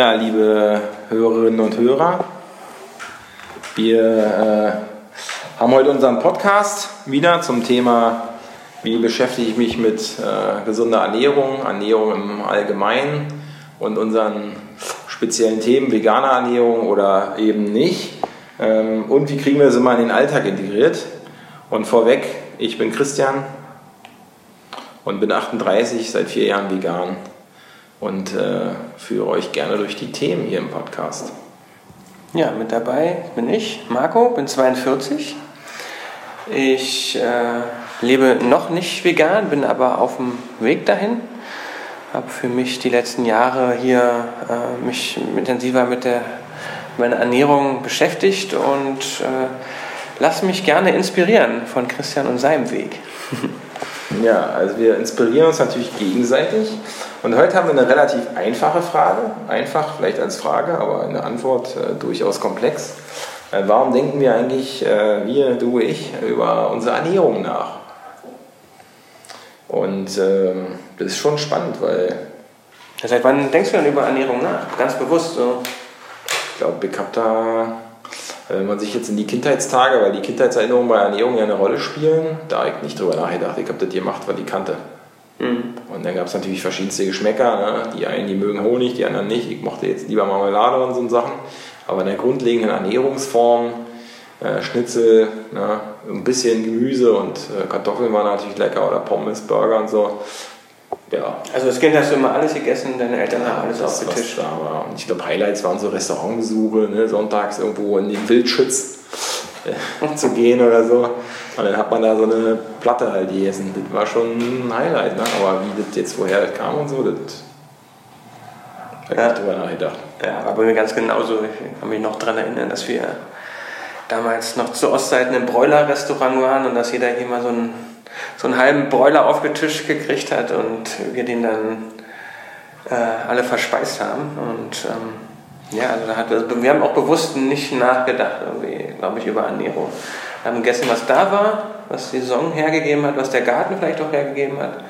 Ja, liebe Hörerinnen und Hörer, wir äh, haben heute unseren Podcast wieder zum Thema, wie beschäftige ich mich mit äh, gesunder Ernährung, Ernährung im Allgemeinen und unseren speziellen Themen, vegane Ernährung oder eben nicht. Ähm, und wie kriegen wir das immer in den Alltag integriert. Und vorweg, ich bin Christian und bin 38, seit vier Jahren vegan und äh, führe euch gerne durch die Themen hier im Podcast. Ja, mit dabei bin ich, Marco, bin 42. Ich äh, lebe noch nicht vegan, bin aber auf dem Weg dahin. Habe für mich die letzten Jahre hier äh, mich intensiver mit der meiner Ernährung beschäftigt und äh, lass mich gerne inspirieren von Christian und seinem Weg. Ja, also wir inspirieren uns natürlich gegenseitig. Und heute haben wir eine relativ einfache Frage. Einfach vielleicht als Frage, aber eine Antwort äh, durchaus komplex. Äh, warum denken wir eigentlich, äh, wir, du, ich, über unsere Ernährung nach? Und ähm, das ist schon spannend, weil. Seit wann denkst du denn über Ernährung nach? Ganz bewusst so? Ich glaube, ich habe da wenn man sich jetzt in die Kindheitstage, weil die Kindheitserinnerungen bei Ernährung ja eine Rolle spielen, da habe ich nicht drüber nachgedacht. Ich habe das gemacht, weil ich kannte. Mhm. Und dann gab es natürlich verschiedenste Geschmäcker. Ne? Die einen, die mögen Honig, die anderen nicht. Ich mochte jetzt lieber Marmelade und so Sachen. Aber in der grundlegenden Ernährungsform, äh, Schnitzel, ne? ein bisschen Gemüse und äh, Kartoffeln waren natürlich lecker oder Pommes, Burger und so. Ja. Also als Kind hast du immer alles gegessen, deine Eltern haben alles auf dem Tisch. Da war. Und ich glaube, Highlights waren so Restaurantbesuche, ne? sonntags irgendwo in den Wildschütz äh, zu gehen oder so. Und dann hat man da so eine Platte halt gegessen. Das war schon ein Highlight. Ne? Aber wie das jetzt woher das kam und so, das habe ich ja. drüber nachgedacht. Ja, war bei mir ganz genauso. Ich kann mich noch daran erinnern, dass wir damals noch zu Ostzeiten im Bräuler-Restaurant waren und dass jeder hier mal so ein so einen halben Broiler aufgetischt gekriegt hat und wir den dann äh, alle verspeist haben. Und ähm, ja, also, hat, also wir haben auch bewusst nicht nachgedacht, glaube ich, über Ernährung. Wir haben gegessen, was da war, was die Saison hergegeben hat, was der Garten vielleicht auch hergegeben hat.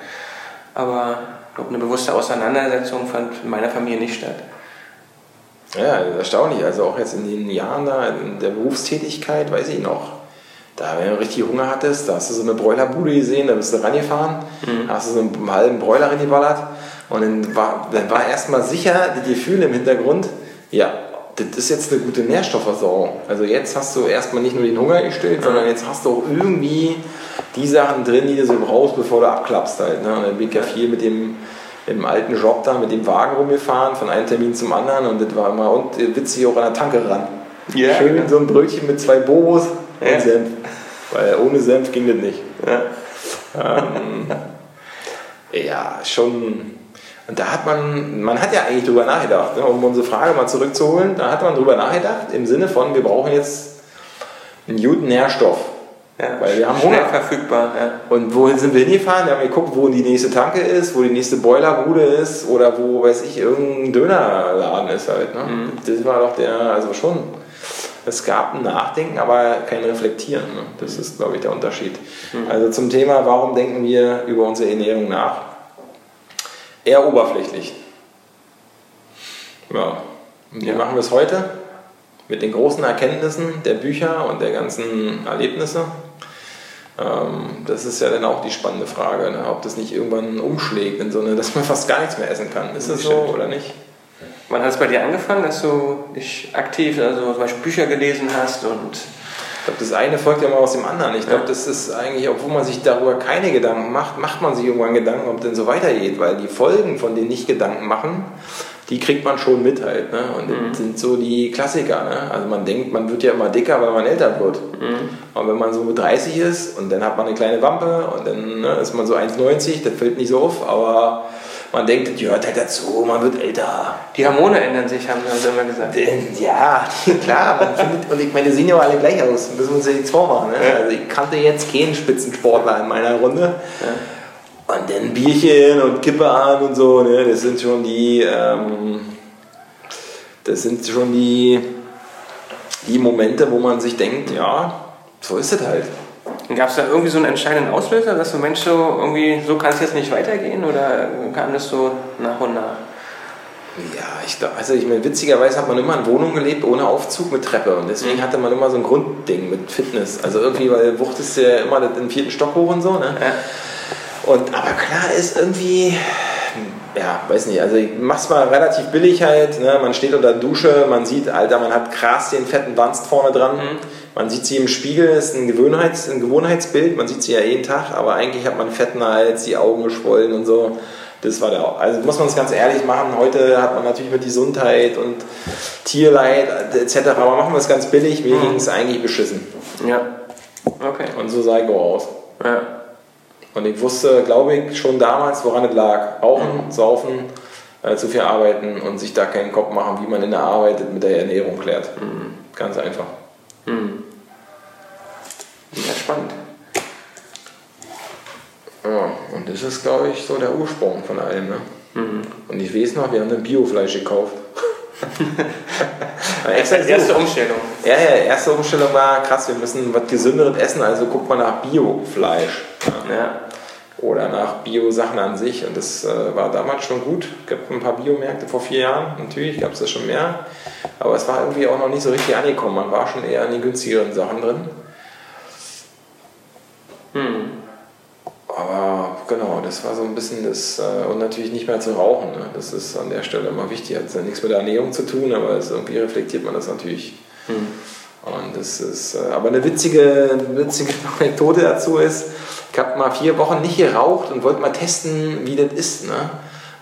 Aber ich glaube, eine bewusste Auseinandersetzung fand in meiner Familie nicht statt. Ja, erstaunlich. Also auch jetzt in den Jahren da in der Berufstätigkeit, weiß ich noch, da, wenn du richtig Hunger hattest, da hast du so eine Bräulerbude gesehen, da bist du rangefahren, mhm. hast du so einen halben Bräuler reingeballert und dann war, dann war erstmal sicher das Gefühl im Hintergrund, ja, das ist jetzt eine gute Nährstoffversorgung. Also jetzt hast du erstmal nicht nur den Hunger gestillt, mhm. sondern jetzt hast du auch irgendwie die Sachen drin, die du so brauchst, bevor du abklappst halt. Ne? Und dann bin ich ja viel mit dem im alten Job da mit dem Wagen rumgefahren, von einem Termin zum anderen und das war immer und witzig auch an der Tanke ran. Ja, Schön genau. so ein Brötchen mit zwei Bobos ja. und Senf. Weil ohne Senf ging das nicht. Ja, ähm, ja schon. Und da hat man, man hat ja eigentlich drüber nachgedacht, ne, um unsere Frage mal zurückzuholen, da hat man drüber nachgedacht im Sinne von, wir brauchen jetzt einen guten Nährstoff. Ja, weil wir haben Hunger. verfügbar. Ja. Und wohin sind wir hingefahren? Wir haben geguckt, wo die nächste Tanke ist, wo die nächste Boilerbude ist oder wo, weiß ich, irgendein Dönerladen ist halt. Ne? Mhm. Das war doch der, also schon es gab ein Nachdenken, aber kein Reflektieren. Ne? Das ist, glaube ich, der Unterschied. Mhm. Also zum Thema, warum denken wir über unsere Ernährung nach? Eher oberflächlich. Ja. Und wie ja. machen wir es heute? Mit den großen Erkenntnissen der Bücher und der ganzen Erlebnisse. Ähm, das ist ja dann auch die spannende Frage, ne? ob das nicht irgendwann umschlägt in so eine, dass man fast gar nichts mehr essen kann. Ist das so oder nicht? Wann hat es bei dir angefangen, dass du dich aktiv, also zum Beispiel Bücher gelesen hast und ich glaube, das eine folgt ja mal aus dem anderen. Ich glaube, das ist eigentlich, obwohl man sich darüber keine Gedanken macht, macht man sich irgendwann Gedanken, ob denn so weitergeht, weil die Folgen von den Nicht-Gedanken machen, die kriegt man schon mit halt. Ne? Und mhm. das sind so die Klassiker. Ne? Also man denkt, man wird ja immer dicker, weil man älter wird. Mhm. Und wenn man so mit 30 ist und dann hat man eine kleine Wampe und dann ne, ist man so 1,90, das fällt nicht so auf, aber man denkt, das gehört halt dazu, man wird älter. Die Hormone ändern sich, haben sie immer gesagt. Ja, klar, findet, und ich meine, die sehen ja alle gleich aus, müssen wir uns ja nichts vormachen. Ne? Ja. Also ich kannte jetzt keinen Spitzensportler in meiner Runde. Ja. Und dann Bierchen und Kippe an und so, ne? das sind schon die, ähm, das sind schon die, die Momente, wo man sich denkt, ja, so ist es halt. Gab es da irgendwie so einen entscheidenden Auslöser, dass du Mensch so irgendwie, so kann es jetzt nicht weitergehen oder kam das so nach und nach? Ja, ich glaube, also ich meine, witzigerweise hat man immer in Wohnungen gelebt ohne Aufzug mit Treppe und deswegen mhm. hatte man immer so ein Grundding mit Fitness. Also irgendwie, weil wuchtest du ja immer den vierten Stock hoch und so, ne? Ja. Und aber klar ist irgendwie, ja, weiß nicht, also ich mach's mal relativ billig halt, ne? man steht unter der Dusche, man sieht, Alter, man hat krass den fetten Wanst vorne dran, mhm. man sieht sie im Spiegel, ist ein, Gewohnheits-, ein Gewohnheitsbild, man sieht sie ja jeden Tag, aber eigentlich hat man fetten Hals, die Augen geschwollen und so. Das war der, also muss man es ganz ehrlich machen. Heute hat man natürlich mit Gesundheit und Tierleid etc. Aber machen wir es ganz billig. Mir mhm. ging es eigentlich beschissen. Ja. Okay. Und so sah ich auch aus. Ja. Und ich wusste, glaube ich, schon damals, woran es lag. Rauchen, saufen, äh, zu viel arbeiten und sich da keinen Kopf machen, wie man in der Arbeit mit der Ernährung klärt. Mhm. Ganz einfach. Mhm. Ja, spannend. Ja, und das ist, glaube ich, so der Ursprung von allem. Ne? Mhm. Und ich weiß noch, wir haben ein Biofleisch gekauft. extra erste Umstellung. Ja, ja, erste Umstellung war krass, wir müssen was Gesünderes essen, also guckt mal nach Biofleisch. Ja. ja. Oder nach Bio-Sachen an sich. Und das äh, war damals schon gut. Es gab ein paar Biomärkte vor vier Jahren, natürlich gab es das schon mehr. Aber es war irgendwie auch noch nicht so richtig angekommen. Man war schon eher in den günstigeren Sachen drin. Hm. Aber genau, das war so ein bisschen das, äh, und natürlich nicht mehr zu rauchen. Ne? Das ist an der Stelle immer wichtig. Hat ja nichts mit der Ernährung zu tun, aber es, irgendwie reflektiert man das natürlich. Hm. Und das ist, äh, aber eine witzige, witzige Anekdote dazu ist, ich habe mal vier Wochen nicht geraucht und wollte mal testen, wie das ist. Ne?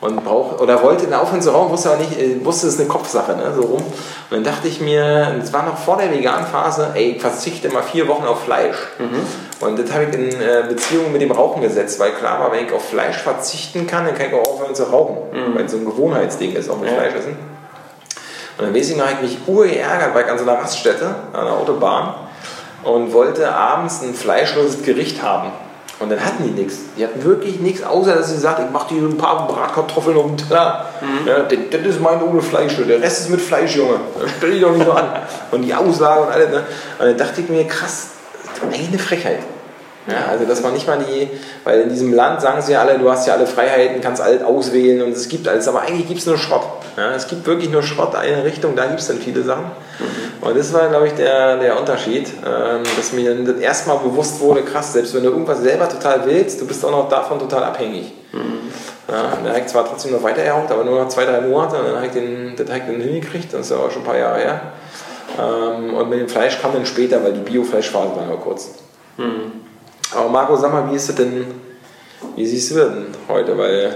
und brauch, oder wollte dann aufhören zu rauchen, wusste aber nicht, äh, wusste es ist eine Kopfsache, ne, so rum. Und dann dachte ich mir, es war noch vor der Vegan-Phase, ey, ich verzichte mal vier Wochen auf Fleisch. Mhm. Und das habe ich in äh, Beziehung mit dem Rauchen gesetzt, weil klar war, wenn ich auf Fleisch verzichten kann, dann kann ich auch aufhören zu rauchen, mhm. weil es so ein Gewohnheitsding ist, auch mit ja. Fleisch essen. Und dann weiß ich noch, ich mich urgeärgert, weil ich an so einer Raststätte, an der Autobahn, und wollte abends ein fleischloses Gericht haben. Und dann hatten die nichts. Die hatten wirklich nichts, außer dass sie sagt, ich mache dir ein paar Bratkartoffeln auf dem Teller. Mhm. Ja, das, das, ist mein ohne Fleisch. Der Rest ist mit Fleisch, Junge. Stell dich doch nicht so an. Und die Auslage und alles. Ne? Und dann dachte ich mir, krass, eine Frechheit. Ja, also das war nicht mal die, weil in diesem Land sagen sie ja alle, du hast ja alle Freiheiten, kannst alles auswählen und es gibt alles, aber eigentlich gibt es nur Schrott. Ja, es gibt wirklich nur Schrott eine Richtung, da gibt es dann viele Sachen. Mhm. Und das war, glaube ich, der, der Unterschied, ähm, dass mir dann erstmal bewusst wurde, krass, selbst wenn du irgendwas selber total willst, du bist auch noch davon total abhängig. Mhm. Ja, dann habe ich zwar trotzdem noch weiter erhaucht, aber nur noch zwei, drei Monate und dann habe ich den, dann hingekriegt, das ist ja auch schon ein paar Jahre her. Ähm, und mit dem Fleisch kam dann später, weil die Biofleischphase war nur kurz. Mhm. Aber Marco, sag mal, wie ist es denn, wie siehst du denn heute? Weil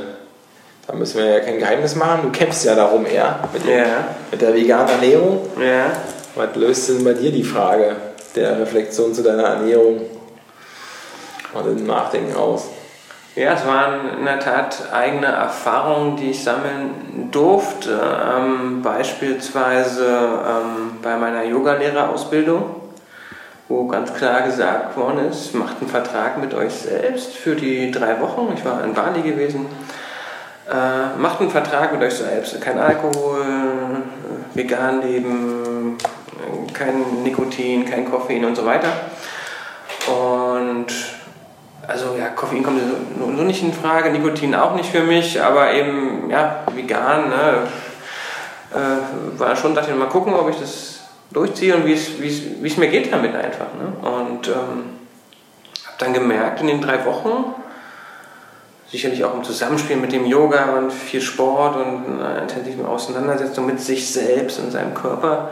da müssen wir ja kein Geheimnis machen. Du kämpfst ja darum eher mit, dem, ja. mit der veganen Ernährung. Ja. Was löst denn bei dir die Frage der Reflexion zu deiner Ernährung und dem Nachdenken aus? Ja, es waren in der Tat eigene Erfahrungen, die ich sammeln durfte. Ähm, beispielsweise ähm, bei meiner Yogalehrerausbildung wo ganz klar gesagt worden ist, macht einen Vertrag mit euch selbst für die drei Wochen. Ich war in Bali gewesen. Äh, macht einen Vertrag mit euch selbst. Kein Alkohol, vegan leben, kein Nikotin, kein Koffein und so weiter. Und also ja, Koffein kommt so, so nicht in Frage, Nikotin auch nicht für mich, aber eben ja, vegan, ne, äh, war schon, dachte ich mal gucken, ob ich das durchziehe und wie es mir geht damit einfach. Ne? Und ähm, habe dann gemerkt in den drei Wochen, sicherlich auch im Zusammenspiel mit dem Yoga und viel Sport und einer intensiven Auseinandersetzung mit sich selbst und seinem Körper,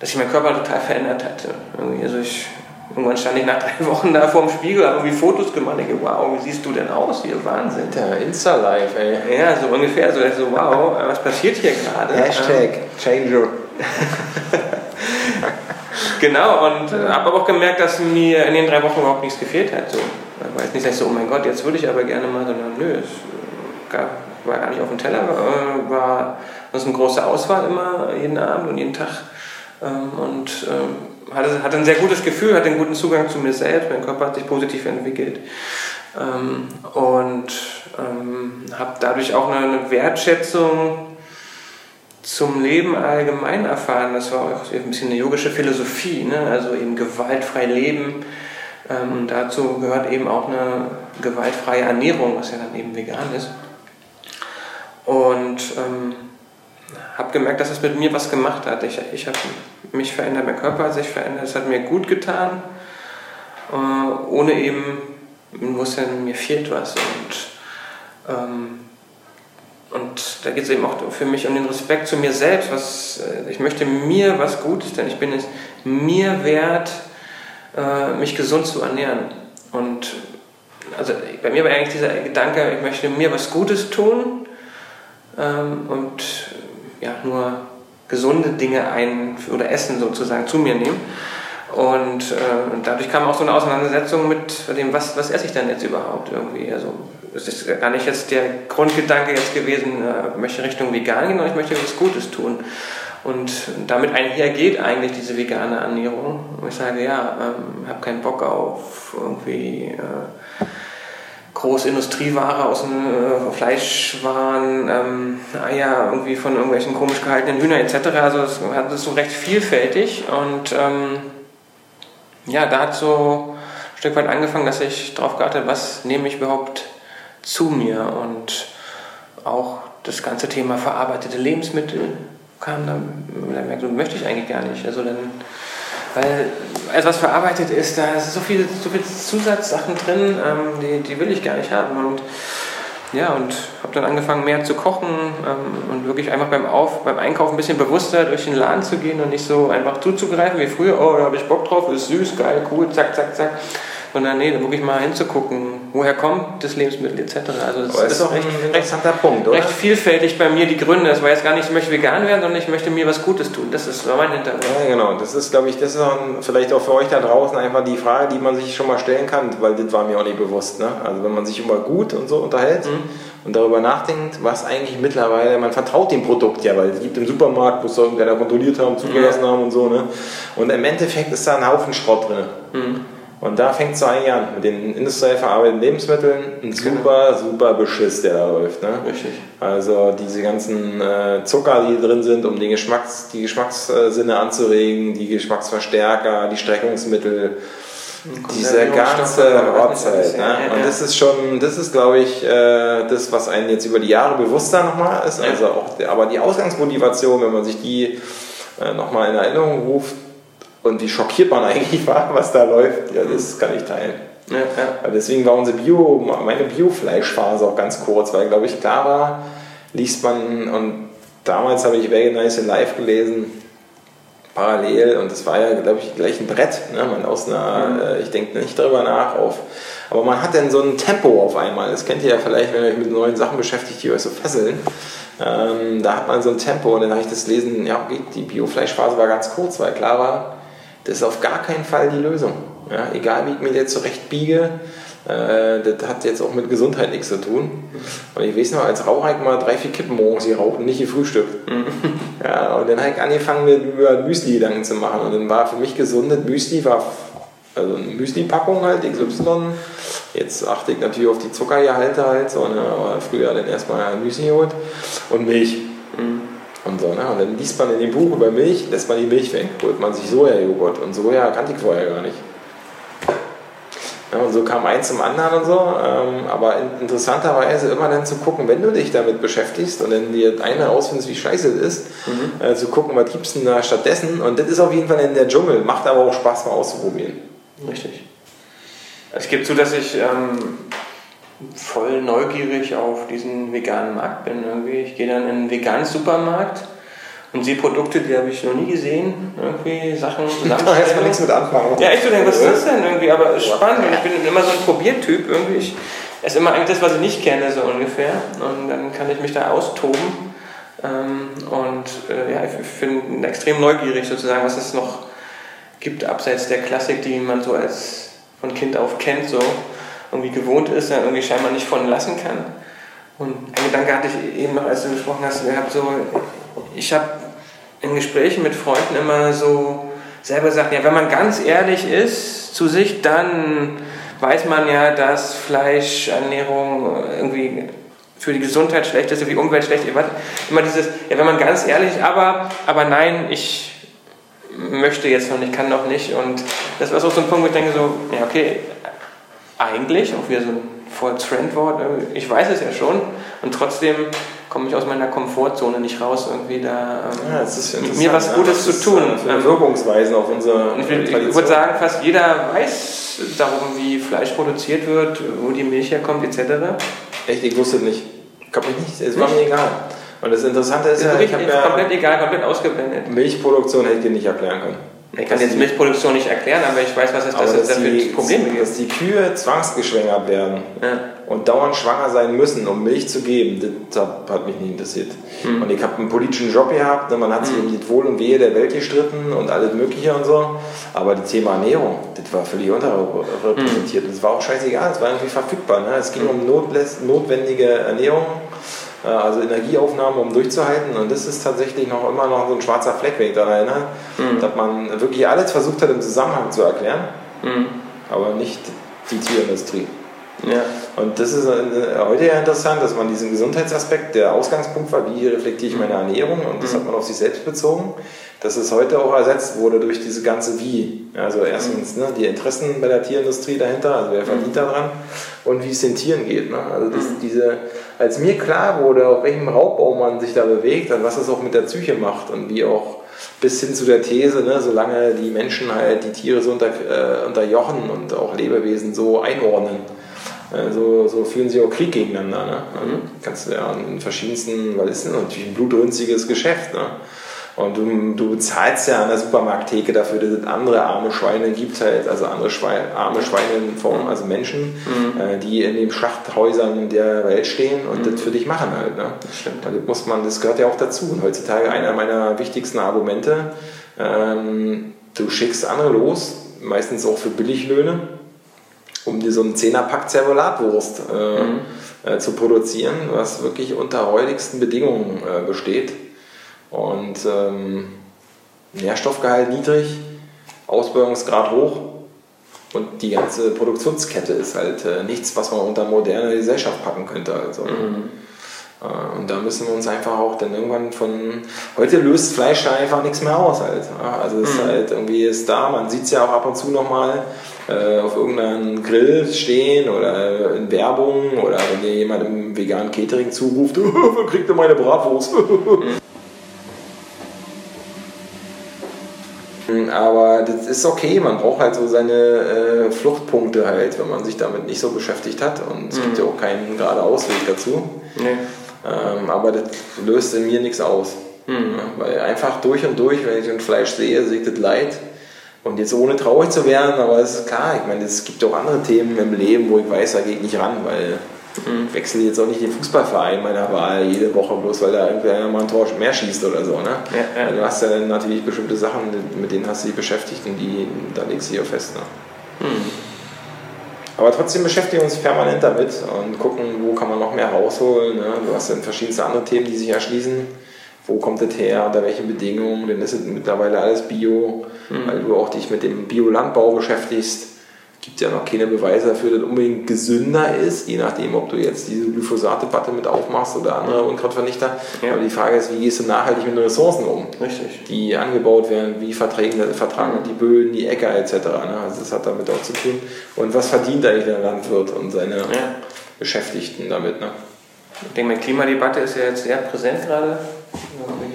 dass sich mein Körper total verändert hatte. Also ich, irgendwann stand ich nach drei Wochen da vor dem Spiegel, habe irgendwie Fotos gemacht und denke, wow, wie siehst du denn aus hier? Wahnsinn. Der Insta-Live, ey. Ja, so ungefähr. So, so wow, was passiert hier gerade? Hashtag Changer. genau, und äh, habe aber auch gemerkt, dass mir in den drei Wochen überhaupt nichts gefehlt hat. So. War jetzt nicht so, oh mein Gott, jetzt würde ich aber gerne mal, sondern nö, es äh, gab, war gar nicht auf dem Teller, äh, war das eine große Auswahl immer, jeden Abend und jeden Tag. Ähm, und ähm, hatte, hatte ein sehr gutes Gefühl, hatte einen guten Zugang zu mir selbst, mein Körper hat sich positiv entwickelt. Ähm, und ähm, habe dadurch auch eine Wertschätzung zum Leben allgemein erfahren. Das war auch ein bisschen eine yogische Philosophie, ne? also eben gewaltfrei leben. Ähm, dazu gehört eben auch eine gewaltfreie Ernährung, was ja dann eben vegan ist. Und ähm, habe gemerkt, dass es mit mir was gemacht hat. Ich, ich habe mich verändert, mein Körper hat sich verändert, es hat mir gut getan, äh, ohne eben Bewusstsein, mir fehlt was. Und, ähm, und da geht es eben auch für mich um den Respekt zu mir selbst. Was, äh, ich möchte mir was Gutes, denn ich bin es mir wert, äh, mich gesund zu ernähren. Und also bei mir war eigentlich dieser Gedanke, ich möchte mir was Gutes tun ähm, und ja, nur gesunde Dinge ein oder Essen sozusagen zu mir nehmen. Und äh, dadurch kam auch so eine Auseinandersetzung mit dem, was, was esse ich denn jetzt überhaupt irgendwie. Also es ist gar nicht jetzt der Grundgedanke jetzt gewesen, äh, möchte Richtung vegan gehen, sondern ich möchte was Gutes tun. Und damit einhergeht eigentlich diese vegane Ernährung. Und ich sage, ja, ähm, habe keinen Bock auf irgendwie äh, Großindustrieware aus dem äh, Fleischwaren, ähm, Eier irgendwie von irgendwelchen komisch gehaltenen Hühnern etc. Also es ist so recht vielfältig und ähm, ja, da hat so ein Stück weit angefangen, dass ich darauf geachtet habe, was nehme ich überhaupt zu mir und auch das ganze Thema verarbeitete Lebensmittel kam dann, dann merkt, möchte ich eigentlich gar nicht. Also dann, weil etwas verarbeitet ist, da sind so viele, so viele Zusatzsachen drin, ähm, die, die will ich gar nicht haben. Und ja, und habe dann angefangen mehr zu kochen ähm, und wirklich einfach beim, Auf, beim Einkaufen ein bisschen bewusster durch den Laden zu gehen und nicht so einfach zuzugreifen wie früher, oh, da habe ich Bock drauf, ist süß, geil, cool, zack, zack, zack sondern nee, da wirklich mal hinzugucken, woher kommt das Lebensmittel etc. Also das ist, ist auch recht, ein interessanter recht, Punkt, oder? Recht vielfältig bei mir die Gründe. Das war jetzt gar nicht, ich möchte vegan werden, sondern ich möchte mir was Gutes tun. Das ist mein Hintergrund. Ja, genau. Das ist, glaube ich, das ist auch ein, vielleicht auch für euch da draußen einfach die Frage, die man sich schon mal stellen kann, weil das war mir auch nicht bewusst. Ne? Also wenn man sich über gut und so unterhält mhm. und darüber nachdenkt, was eigentlich mittlerweile, man vertraut dem Produkt ja, weil es gibt im Supermarkt, muss irgendwer kontrolliert haben, zugelassen ja. haben und so. Ne? Und im Endeffekt ist da ein Haufen Schrott drin. Mhm. Und da fängt es so eigentlich an, mit den industriell verarbeiteten Lebensmitteln. Ein genau. super, super Beschiss, der da läuft. Ne? Richtig. Also diese ganzen äh, Zucker, die drin sind, um den Geschmacks, die Geschmackssinne anzuregen, die Geschmacksverstärker, die Streckungsmittel, diese ganze Rotzeit. Ne? Und das ist schon, das ist glaube ich, äh, das, was einen jetzt über die Jahre bewusster nochmal ist. Also auch, aber die Ausgangsmotivation, wenn man sich die äh, nochmal in Erinnerung ruft, und wie schockiert man eigentlich war, was da läuft, ja, das kann ich teilen. Ja, ja. Deswegen war unsere Bio, meine Bio-Fleischphase auch ganz kurz, weil, glaube ich, klar war, liest man, und damals habe ich Very Nice in Live gelesen, parallel, und das war ja, glaube ich, gleich ein Brett. Ne? Man aus einer, mhm. äh, ich denke nicht darüber nach, auf, aber man hat dann so ein Tempo auf einmal. Das kennt ihr ja vielleicht, wenn ihr euch mit neuen Sachen beschäftigt, die euch so fesseln. Ähm, da hat man so ein Tempo und dann habe ich das lesen, ja, okay, die Bio-Fleischphase war ganz kurz, weil klar war, das ist auf gar keinen Fall die Lösung. Ja, egal wie ich mir jetzt zurechtbiege, äh, das hat jetzt auch mit Gesundheit nichts zu tun. Und ich weiß noch, als Raucher mal drei, vier Kippen morgens geraucht und nicht gefrühstückt. Mhm. Ja, und dann habe ich angefangen, mir über Müsli Gedanken zu machen. Und dann war für mich gesundet Müsli, war also eine Müsli-Packung halt, XY. Jetzt achte ich natürlich auf die Zuckergehalte halt, so, ne? aber früher dann erstmal Müsli geholt und Milch. Und so, ne? Und dann liest man in dem Buch über Milch, lässt man die Milch weg, holt man sich Sojajoghurt. Und Soja kannte ich vorher gar nicht. Ja, und so kam eins zum anderen und so. Ähm, aber interessanterweise immer dann zu gucken, wenn du dich damit beschäftigst und dann dir eine herausfindest, wie scheiße es ist, mhm. äh, zu gucken, was gibt es denn da stattdessen. Und das ist auf jeden Fall in der Dschungel, macht aber auch Spaß mal auszuprobieren. Richtig. Ich gebe zu, dass ich ähm, voll neugierig auf diesen veganen Markt bin. Irgendwie. Ich gehe dann in einen veganen Supermarkt und sehe Produkte, die habe ich noch nie gesehen. Irgendwie Sachen. Da hätte man nichts mit anfangen. Ja, ich so denke, was ist das denn irgendwie? Aber es ist spannend und ich bin immer so ein Probiertyp. Irgendwie. Ich esse immer eigentlich das, was ich nicht kenne, so ungefähr. Und dann kann ich mich da austoben. Ähm, und äh, ja, ich bin extrem neugierig sozusagen, was es noch gibt, abseits der Klassik, die man so als von Kind auf kennt. So irgendwie gewohnt ist, dann irgendwie scheinbar nicht von lassen kann. Und ein Gedanke hatte ich eben noch, als du gesprochen hast, habe so, ich habe in Gesprächen mit Freunden immer so selber gesagt, ja, wenn man ganz ehrlich ist zu sich, dann weiß man ja, dass Fleischernährung irgendwie für die Gesundheit schlecht ist, für die Umwelt schlecht ist. Immer dieses, ja, wenn man ganz ehrlich, aber, aber nein, ich möchte jetzt noch nicht, kann noch nicht. Und das war so ein Punkt, wo ich denke so, ja, okay, eigentlich, auch wieder so ein voll Trendwort. Ich weiß es ja schon und trotzdem komme ich aus meiner Komfortzone nicht raus, irgendwie da ähm, ja, mir was Gutes ja, zu tun. Äh, Wirkungsweisen auf unsere ich, ich würde sagen, fast jeder weiß darum, wie Fleisch produziert wird, wo die Milch herkommt, etc. Echt, ich wusste nicht. Kann mich nicht, es war mir egal. Und das Interessante ist, ist ja, ich habe ja komplett egal, komplett ausgeblendet. Milchproduktion hätte ich dir nicht erklären können. Ich kann jetzt Milchproduktion nicht erklären, aber ich weiß, was es das dass dafür die, Probleme gibt. Dass die Kühe zwangsgeschwängert werden ja. und dauernd schwanger sein müssen, um Milch zu geben, das hat mich nie interessiert. Mhm. Und ich habe einen politischen Job gehabt, ne, man hat sich mhm. um das Wohl und Wehe der Welt gestritten und alles Mögliche und so. Aber das Thema Ernährung, das war völlig unterrepräsentiert. Mhm. Das war auch scheißegal, es war irgendwie verfügbar. Ne? Es ging hm. um notwendige Ernährung äh, also Energieaufnahme, um durchzuhalten. Und das ist tatsächlich noch immer noch so ein schwarzer Fleck, wenn ich daran erinnere, mhm. dass man wirklich alles versucht hat im Zusammenhang zu erklären, mhm. aber nicht die Tierindustrie. Ja. Und das ist äh, heute ja interessant, dass man diesen Gesundheitsaspekt, der Ausgangspunkt war, wie reflektiere ich meine Ernährung, und das mhm. hat man auf sich selbst bezogen, dass es heute auch ersetzt wurde durch diese ganze Wie. Also erstens ne, die Interessen bei der Tierindustrie dahinter, also wer verdient daran, und wie es den Tieren geht. Ne? Also das, diese, als mir klar wurde, auf welchem Raubbau man sich da bewegt und was es auch mit der Psyche macht und wie auch bis hin zu der These, ne, solange die Menschen halt die Tiere so unter, äh, unterjochen und auch Lebewesen so einordnen, so, so führen sie auch Krieg gegeneinander. Ne? Also kannst du ja in verschiedensten, weil es ist natürlich ein blutrünstiges Geschäft. Ne? Und du, du bezahlst ja an der Supermarkttheke dafür, dass es andere arme Schweine gibt, halt, also andere Schweine, arme Schweine in Form, also Menschen, mhm. äh, die in den Schlachthäusern der Welt stehen und mhm. das für dich machen halt. Ne? Das stimmt. Und das, muss man, das gehört ja auch dazu. Und heutzutage einer meiner wichtigsten Argumente, ähm, du schickst andere los, meistens auch für Billiglöhne, um dir so einen Zehnerpack Zervolatwurst äh, mhm. äh, zu produzieren, was wirklich unter heutigsten Bedingungen äh, besteht und ähm, Nährstoffgehalt niedrig, Ausbeutungsgrad hoch und die ganze Produktionskette ist halt äh, nichts, was man unter moderne Gesellschaft packen könnte. Also. Mhm. Äh, und da müssen wir uns einfach auch dann irgendwann von. Heute löst Fleisch einfach nichts mehr aus halt. Also es ist mhm. halt irgendwie ist da, man sieht es ja auch ab und zu nochmal äh, auf irgendeinem Grill stehen oder in Werbung oder wenn dir jemand im veganen Catering zuruft, wo kriegt ihr meine Bratwurst? Aber das ist okay, man braucht halt so seine äh, Fluchtpunkte halt, wenn man sich damit nicht so beschäftigt hat. Und es mhm. gibt ja auch keinen gerade Ausweg dazu. Nee. Ähm, aber das löst in mir nichts aus. Mhm. Ja, weil einfach durch und durch, wenn ich ein Fleisch sehe, sehe ich das leid. Und jetzt ohne traurig zu werden, aber es ist klar, ich meine, es gibt auch andere Themen im Leben, wo ich weiß, da gehe ich nicht ran, weil Mhm. Wechsle jetzt auch nicht den Fußballverein meiner Wahl jede Woche, bloß weil da irgendwer mal ein Tor mehr schießt oder so. Ne? Ja, ja. Du hast ja dann natürlich bestimmte Sachen, mit denen hast du dich beschäftigt und die, da legst du hier fest. Ne? Mhm. Aber trotzdem beschäftigen wir uns permanent damit und gucken, wo kann man noch mehr rausholen. Ne? Du hast dann verschiedenste andere Themen, die sich erschließen. Wo kommt das her, unter welchen Bedingungen? Denn ist es mittlerweile alles Bio, mhm. weil du auch dich mit dem Biolandbau beschäftigst gibt ja noch keine Beweise dafür, dass es unbedingt gesünder ist, je nachdem, ob du jetzt diese Glyphosat-Debatte mit aufmachst oder andere Unkrautvernichter. Ja. Aber die Frage ist, wie gehst du nachhaltig mit den Ressourcen um, Richtig. die angebaut werden, wie vertragen, vertragen die Böden, die Äcker etc. Ne? Also das hat damit auch zu tun. Und was verdient eigentlich der Landwirt und seine ja. Beschäftigten damit? Ne? Ich denke, die Klimadebatte ist ja jetzt sehr präsent gerade.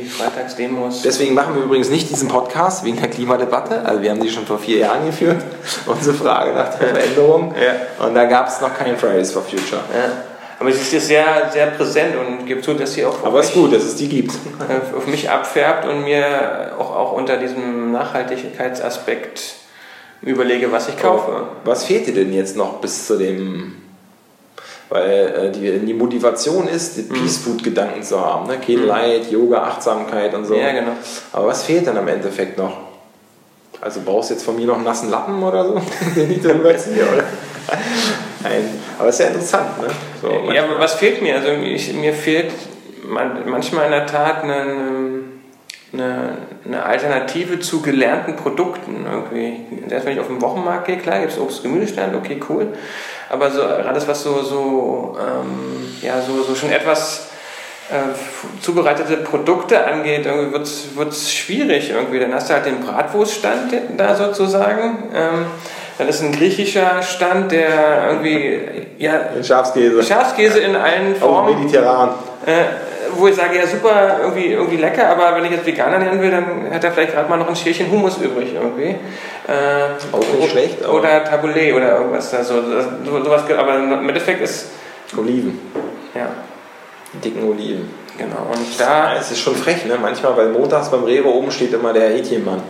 Freitagsdemos. Deswegen machen wir übrigens nicht diesen Podcast wegen der Klimadebatte. Also wir haben die schon vor vier Jahren geführt, unsere Frage nach der Veränderung. Ja. Und da gab es noch keinen Fridays for Future. Ja. Aber es ist sehr, sehr präsent und gibt zu, dass sie auch Aber es ist gut, dass es die gibt. auf mich abfärbt und mir auch, auch unter diesem Nachhaltigkeitsaspekt überlege, was ich kaufe. Was fehlt dir denn jetzt noch bis zu dem weil äh, die, die Motivation ist, den mhm. Peace-Food-Gedanken zu haben. Ne? Kein mhm. Leid, Yoga, Achtsamkeit und so. Ja, genau. Aber was fehlt dann am Endeffekt noch? Also brauchst du jetzt von mir noch einen nassen Lappen oder so? Den ich dann überziehe, oder? Nein, aber ist ja interessant, ne? So, ja, aber was fehlt mir? Also ich, mir fehlt manchmal in der Tat eine, eine, eine, Alternative zu gelernten Produkten irgendwie. Erst wenn ich auf den Wochenmarkt gehe, klar, gibt es Obst- und Gemüsestand, okay, cool aber so alles, was so, so, ähm, ja, so, so schon etwas äh, zubereitete Produkte angeht, irgendwie wird es schwierig irgendwie. Dann hast du halt den Bratwurststand da sozusagen. Ähm, Dann ist ein griechischer Stand, der irgendwie, ja. Schafskäse. Schafskäse in allen Formen. Auch mediterran. Äh, wo ich sage, ja super, irgendwie, irgendwie lecker, aber wenn ich jetzt vegan ernähren will, dann hat er vielleicht gerade mal noch ein Schälchen Hummus übrig irgendwie. Äh, Auch nicht schlecht. Oder Taboulet oder irgendwas da. So, so, sowas, aber im Endeffekt ist... Oliven. Ja. Die dicken Oliven. Genau, und da... Ja, es ist schon frech, ne? Manchmal, weil montags beim Rewe oben steht immer der Hähnchenmann.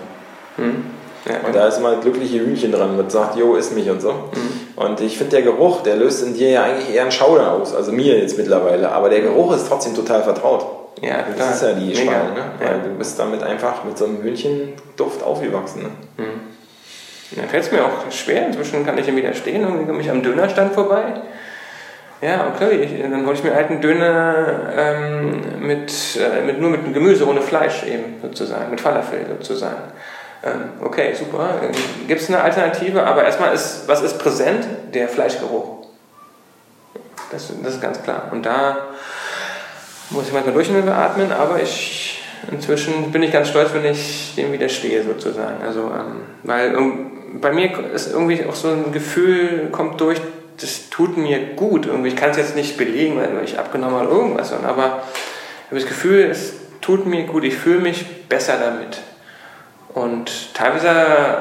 Hm. Ja, und da ist immer glückliche Hühnchen dran, mit sagt, jo, isst mich und so. Mhm. Und ich finde, der Geruch, der löst in dir ja eigentlich eher einen Schauder aus, also mir jetzt mittlerweile. Aber der Geruch ist trotzdem total vertraut. Ja, das klar. ist ja die Spannung, ne? Weil ja. du bist damit einfach mit so einem Hühnchenduft aufgewachsen. Ne? Mhm. Da fällt es mir auch schwer. Inzwischen kann ich ihm widerstehen und komme ich am Dönerstand vorbei. Ja, okay, ich, dann hole ich mir halt einen Döner ähm, mit, äh, mit, nur mit Gemüse ohne Fleisch eben sozusagen, mit Falafel sozusagen. Ähm, okay, super. Gibt es eine Alternative? Aber erstmal ist, was ist präsent? Der Fleischgeruch. Das, das ist ganz klar. Und da muss ich manchmal durchatmen, aber ich inzwischen bin ich ganz stolz, wenn ich dem widerstehe sozusagen. Also, ähm, weil bei mir ist irgendwie auch so ein Gefühl, kommt durch, das tut mir gut. Irgendwie, ich kann es jetzt nicht belegen, weil ich abgenommen habe oder irgendwas, aber ich habe das Gefühl, es tut mir gut, ich fühle mich besser damit. Und teilweise,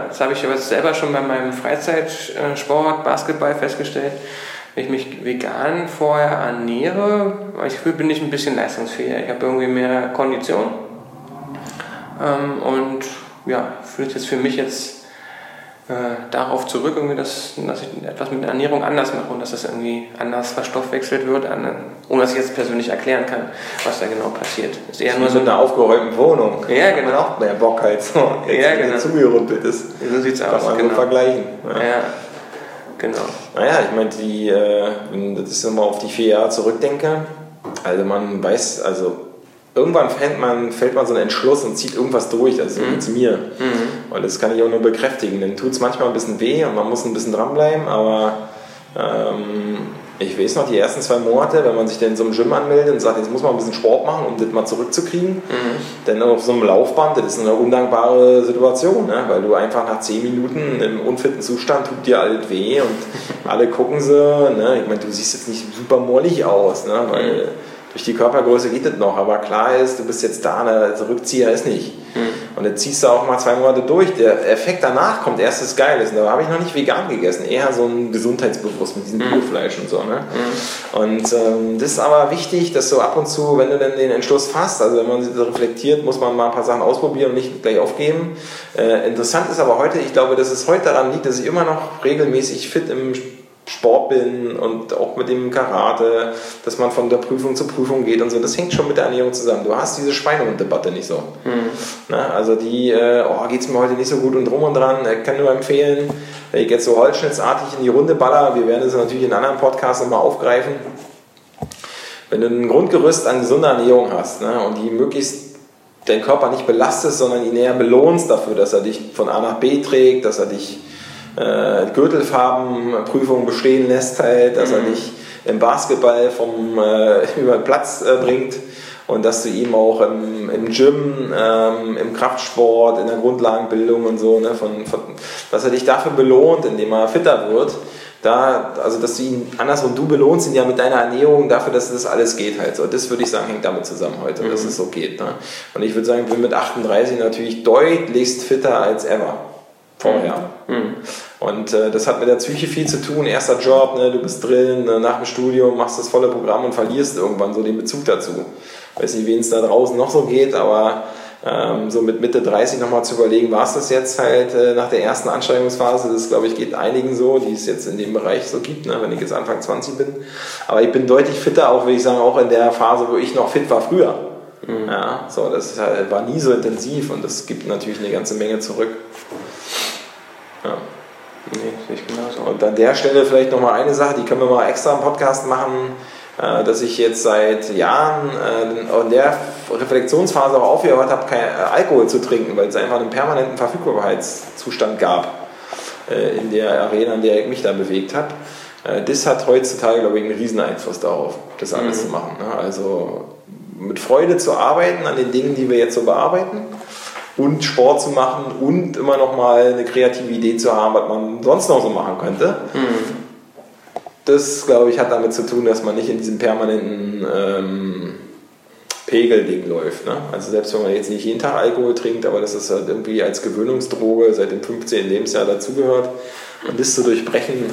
das habe ich aber selber schon bei meinem Freizeitsport, Basketball festgestellt, wenn ich mich vegan vorher ernähre, ich Gefühl, bin ich ein bisschen leistungsfähiger. Ich habe irgendwie mehr Kondition. Ähm, und ja, fühlt jetzt für mich jetzt äh, darauf zurück, irgendwie, dass, dass ich etwas mit der Ernährung anders mache und dass das irgendwie anders verstoffwechselt wird, ohne dass ich jetzt persönlich erklären kann, was da genau passiert. Ist eher nur so eine aufgeräumte Wohnung. Ja, genau. Man auch mehr Bock halt so. Ja, genau. Zugerümpelt ist. So sieht's aus. Kann man genau. so vergleichen. Ja. ja. Genau. Naja, ich meine, die, äh, wenn ich das nochmal auf die vier Jahre zurückdenke, also man weiß, also irgendwann fällt man, fällt man so einen Entschluss und zieht irgendwas durch, also mhm. zu mir. Mhm. Und das kann ich auch nur bekräftigen. Dann tut es manchmal ein bisschen weh und man muss ein bisschen dranbleiben, aber ähm, ich weiß noch, die ersten zwei Monate, wenn man sich dann in so einem Gym anmeldet und sagt, jetzt muss man ein bisschen Sport machen, um das mal zurückzukriegen, mhm. dann auf so einem Laufband, das ist eine undankbare Situation, ne? weil du einfach nach zehn Minuten im unfitten Zustand tut dir alles weh und alle gucken so, ne? ich meine, du siehst jetzt nicht super mollig aus, ne? weil mhm durch die Körpergröße geht das noch, aber klar ist, du bist jetzt da, der Rückzieher ist nicht. Mhm. Und dann ziehst du auch mal zwei Monate durch. Der Effekt danach kommt erst das Geile. Und da habe ich noch nicht vegan gegessen, eher so ein Gesundheitsbewusst mit diesem mhm. Biofleisch und so. Ne? Mhm. Und ähm, das ist aber wichtig, dass du ab und zu, wenn du dann den Entschluss fasst, also wenn man sich reflektiert, muss man mal ein paar Sachen ausprobieren und nicht gleich aufgeben. Äh, interessant ist aber heute, ich glaube, dass es heute daran liegt, dass ich immer noch regelmäßig fit im Sport bin und auch mit dem Karate, dass man von der Prüfung zur Prüfung geht und so. Das hängt schon mit der Ernährung zusammen. Du hast diese Schweinehund-Debatte nicht so. Mhm. Na, also die, äh, oh, geht es mir heute nicht so gut und drum und dran. Ich kann nur empfehlen, wenn ich jetzt so holzschnittsartig in die Runde baller, wir werden es natürlich in anderen Podcasts nochmal aufgreifen. Wenn du ein Grundgerüst an gesunder Ernährung hast ne, und die möglichst deinen Körper nicht belastest, sondern ihn eher belohnst dafür, dass er dich von A nach B trägt, dass er dich äh, Gürtelfarbenprüfung bestehen lässt, halt, dass mhm. er dich im Basketball vom äh, über den Platz äh, bringt und dass du ihm auch im, im Gym, ähm, im Kraftsport, in der Grundlagenbildung und so, ne, von, von, dass er dich dafür belohnt, indem er fitter wird. Da, also dass du ihn andersrum, du belohnst ihn ja mit deiner Ernährung dafür, dass das alles geht halt. So, das würde ich sagen, hängt damit zusammen heute, mhm. dass es so geht. Ne? Und ich würde sagen, ich bin mit 38 natürlich deutlichst fitter als ever vorher. Mhm. Und äh, das hat mit der Psyche viel zu tun. Erster Job, ne, du bist drin, ne, nach dem Studium machst das volle Programm und verlierst irgendwann so den Bezug dazu. Weiß nicht, wen es da draußen noch so geht, aber ähm, so mit Mitte 30 nochmal zu überlegen, war es das jetzt halt äh, nach der ersten Anstrengungsphase, das glaube ich geht einigen so, die es jetzt in dem Bereich so gibt, ne, wenn ich jetzt Anfang 20 bin. Aber ich bin deutlich fitter, auch würde ich sagen, auch in der Phase, wo ich noch fit war früher. Mhm. Ja, so, das halt, war nie so intensiv und das gibt natürlich eine ganze Menge zurück. Ja. Nee, sehe ich genauso. Und an der Stelle vielleicht nochmal eine Sache, die können wir mal extra im Podcast machen, äh, dass ich jetzt seit Jahren äh, in der Reflexionsphase auch aufgehört habe, äh, Alkohol zu trinken, weil es einfach einen permanenten Verfügbarkeitszustand gab in der Arena, in der ich mich da bewegt habe. Das hat heutzutage, glaube ich, einen riesen Einfluss darauf, das alles mhm. zu machen. Ne? Also mit Freude zu arbeiten an den Dingen, die wir jetzt so bearbeiten und Sport zu machen und immer noch mal eine kreative Idee zu haben, was man sonst noch so machen könnte. Mhm. Das, glaube ich, hat damit zu tun, dass man nicht in diesem permanenten ähm, Pegelding läuft. Ne? Also selbst wenn man jetzt nicht jeden Tag Alkohol trinkt, aber das ist halt irgendwie als Gewöhnungsdroge seit dem 15. Lebensjahr dazugehört und das zu durchbrechen,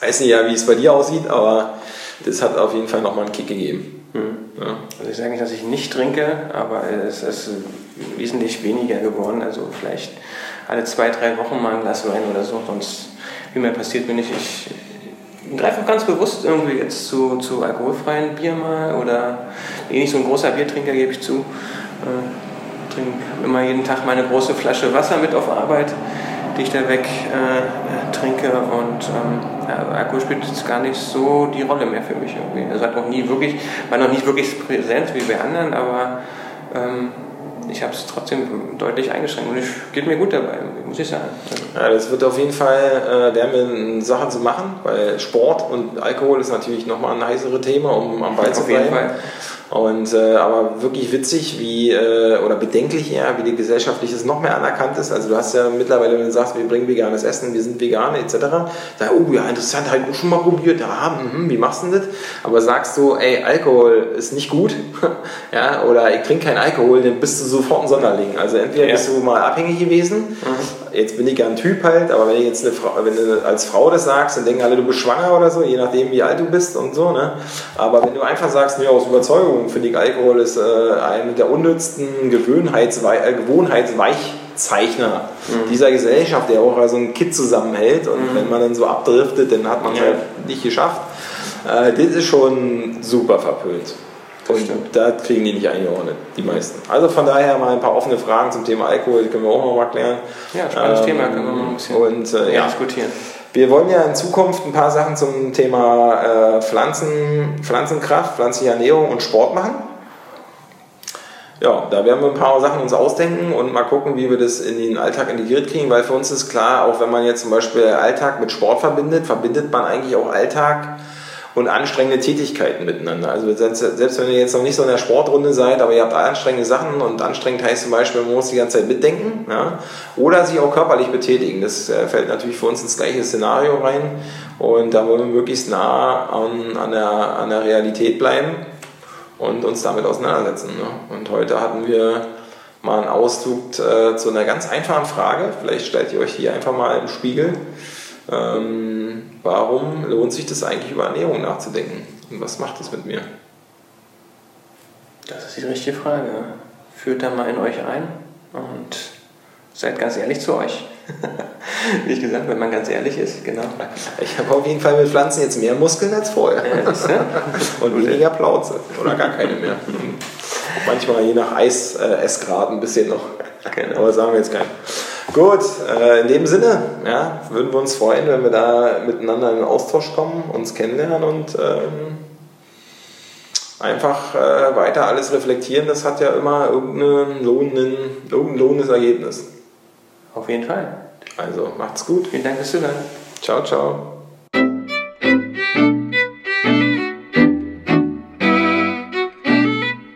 weiß nicht ja, wie es bei dir aussieht, aber das hat auf jeden Fall nochmal einen Kick gegeben. Hm. Ja. Also ich sage nicht, dass ich nicht trinke, aber es ist wesentlich weniger geworden. Also vielleicht alle zwei, drei Wochen mal ein Glas Wein oder so. Sonst, wie mir passiert, bin ich, ich greife auch ganz bewusst irgendwie jetzt zu, zu alkoholfreien Bier mal oder eh nicht so ein großer Biertrinker, gebe ich zu. Äh, trinke immer jeden Tag meine große Flasche Wasser mit auf Arbeit, die ich da weg äh, trinke und ähm, ja, Alkohol spielt jetzt gar nicht so die Rolle mehr für mich irgendwie. Also hat noch nie wirklich, war noch nicht wirklich präsent wie bei anderen, aber ähm, ich habe es trotzdem deutlich eingeschränkt und es geht mir gut dabei, muss ich sagen. Ja, das wird auf jeden Fall, äh, werden wir Sachen zu machen, weil Sport und Alkohol ist natürlich nochmal ein heißeres Thema, um am Ball zu bleiben. Auf jeden Fall. Und, äh, aber wirklich witzig, wie, äh, oder bedenklich eher, wie die gesellschaftliches noch mehr anerkannt ist. Also du hast ja mittlerweile, wenn du sagst, wir bringen veganes Essen, wir sind Veganer etc., da, oh ja, interessant, ich schon mal probiert, ja, mh, wie machst du das? Aber sagst du, ey, Alkohol ist nicht gut, ja, oder ich trinke keinen Alkohol, dann bist du sofort ein Sonderling. Also entweder ja. bist du mal abhängig gewesen, mhm. Jetzt bin ich ja ein Typ halt, aber wenn, ich jetzt eine Frau, wenn du als Frau das sagst, dann denken alle, du bist schwanger oder so, je nachdem, wie alt du bist und so, ne? Aber wenn du einfach sagst, mir aus Überzeugung, finde ich, Alkohol ist äh, eine der unnützsten Gewohnheitswei äh, Gewohnheitsweichzeichner mhm. dieser Gesellschaft, der auch so ein Kit zusammenhält. Und mhm. wenn man dann so abdriftet, dann hat man es ja. halt nicht geschafft. Äh, das ist schon super verpönt. Und da kriegen die nicht eingeordnet, die meisten. Also von daher mal ein paar offene Fragen zum Thema Alkohol, die können wir auch noch mal klären. Ja, spannendes ähm, Thema, können wir mal ein bisschen und, äh, ja. diskutieren. Wir wollen ja in Zukunft ein paar Sachen zum Thema äh, Pflanzen, Pflanzenkraft, pflanzliche Ernährung und Sport machen. Ja, da werden wir ein paar Sachen uns ausdenken und mal gucken, wie wir das in den Alltag integriert kriegen, weil für uns ist klar, auch wenn man jetzt zum Beispiel Alltag mit Sport verbindet, verbindet man eigentlich auch Alltag und anstrengende Tätigkeiten miteinander. Also selbst wenn ihr jetzt noch nicht so in der Sportrunde seid, aber ihr habt anstrengende Sachen und anstrengend heißt zum Beispiel, man muss die ganze Zeit mitdenken ja? oder sich auch körperlich betätigen. Das äh, fällt natürlich für uns ins gleiche Szenario rein und da wollen wir möglichst nah an, an, der, an der Realität bleiben und uns damit auseinandersetzen. Ne? Und heute hatten wir mal einen Ausflug äh, zu einer ganz einfachen Frage. Vielleicht stellt ihr euch die einfach mal im Spiegel. Ähm, warum lohnt sich das eigentlich über Ernährung nachzudenken? Und was macht das mit mir? Das ist die richtige Frage. Führt da mal in euch ein und seid ganz ehrlich zu euch. Wie ich gesagt, wenn man ganz ehrlich ist, genau. Ich habe auf jeden Fall mit Pflanzen jetzt mehr Muskeln als vorher. Und weniger Plauze. Oder gar keine mehr. Manchmal je nach Eis, äh, Essgrad ein bisschen noch. Genau. Aber sagen wir jetzt keinen. Gut, äh, in dem Sinne ja, würden wir uns freuen, wenn wir da miteinander in den Austausch kommen, uns kennenlernen und ähm, einfach äh, weiter alles reflektieren. Das hat ja immer irgendein lohnenden, irgendein lohnendes Ergebnis. Auf jeden Fall. Also macht's gut. Vielen Dank fürs Zuhören. Ciao, ciao.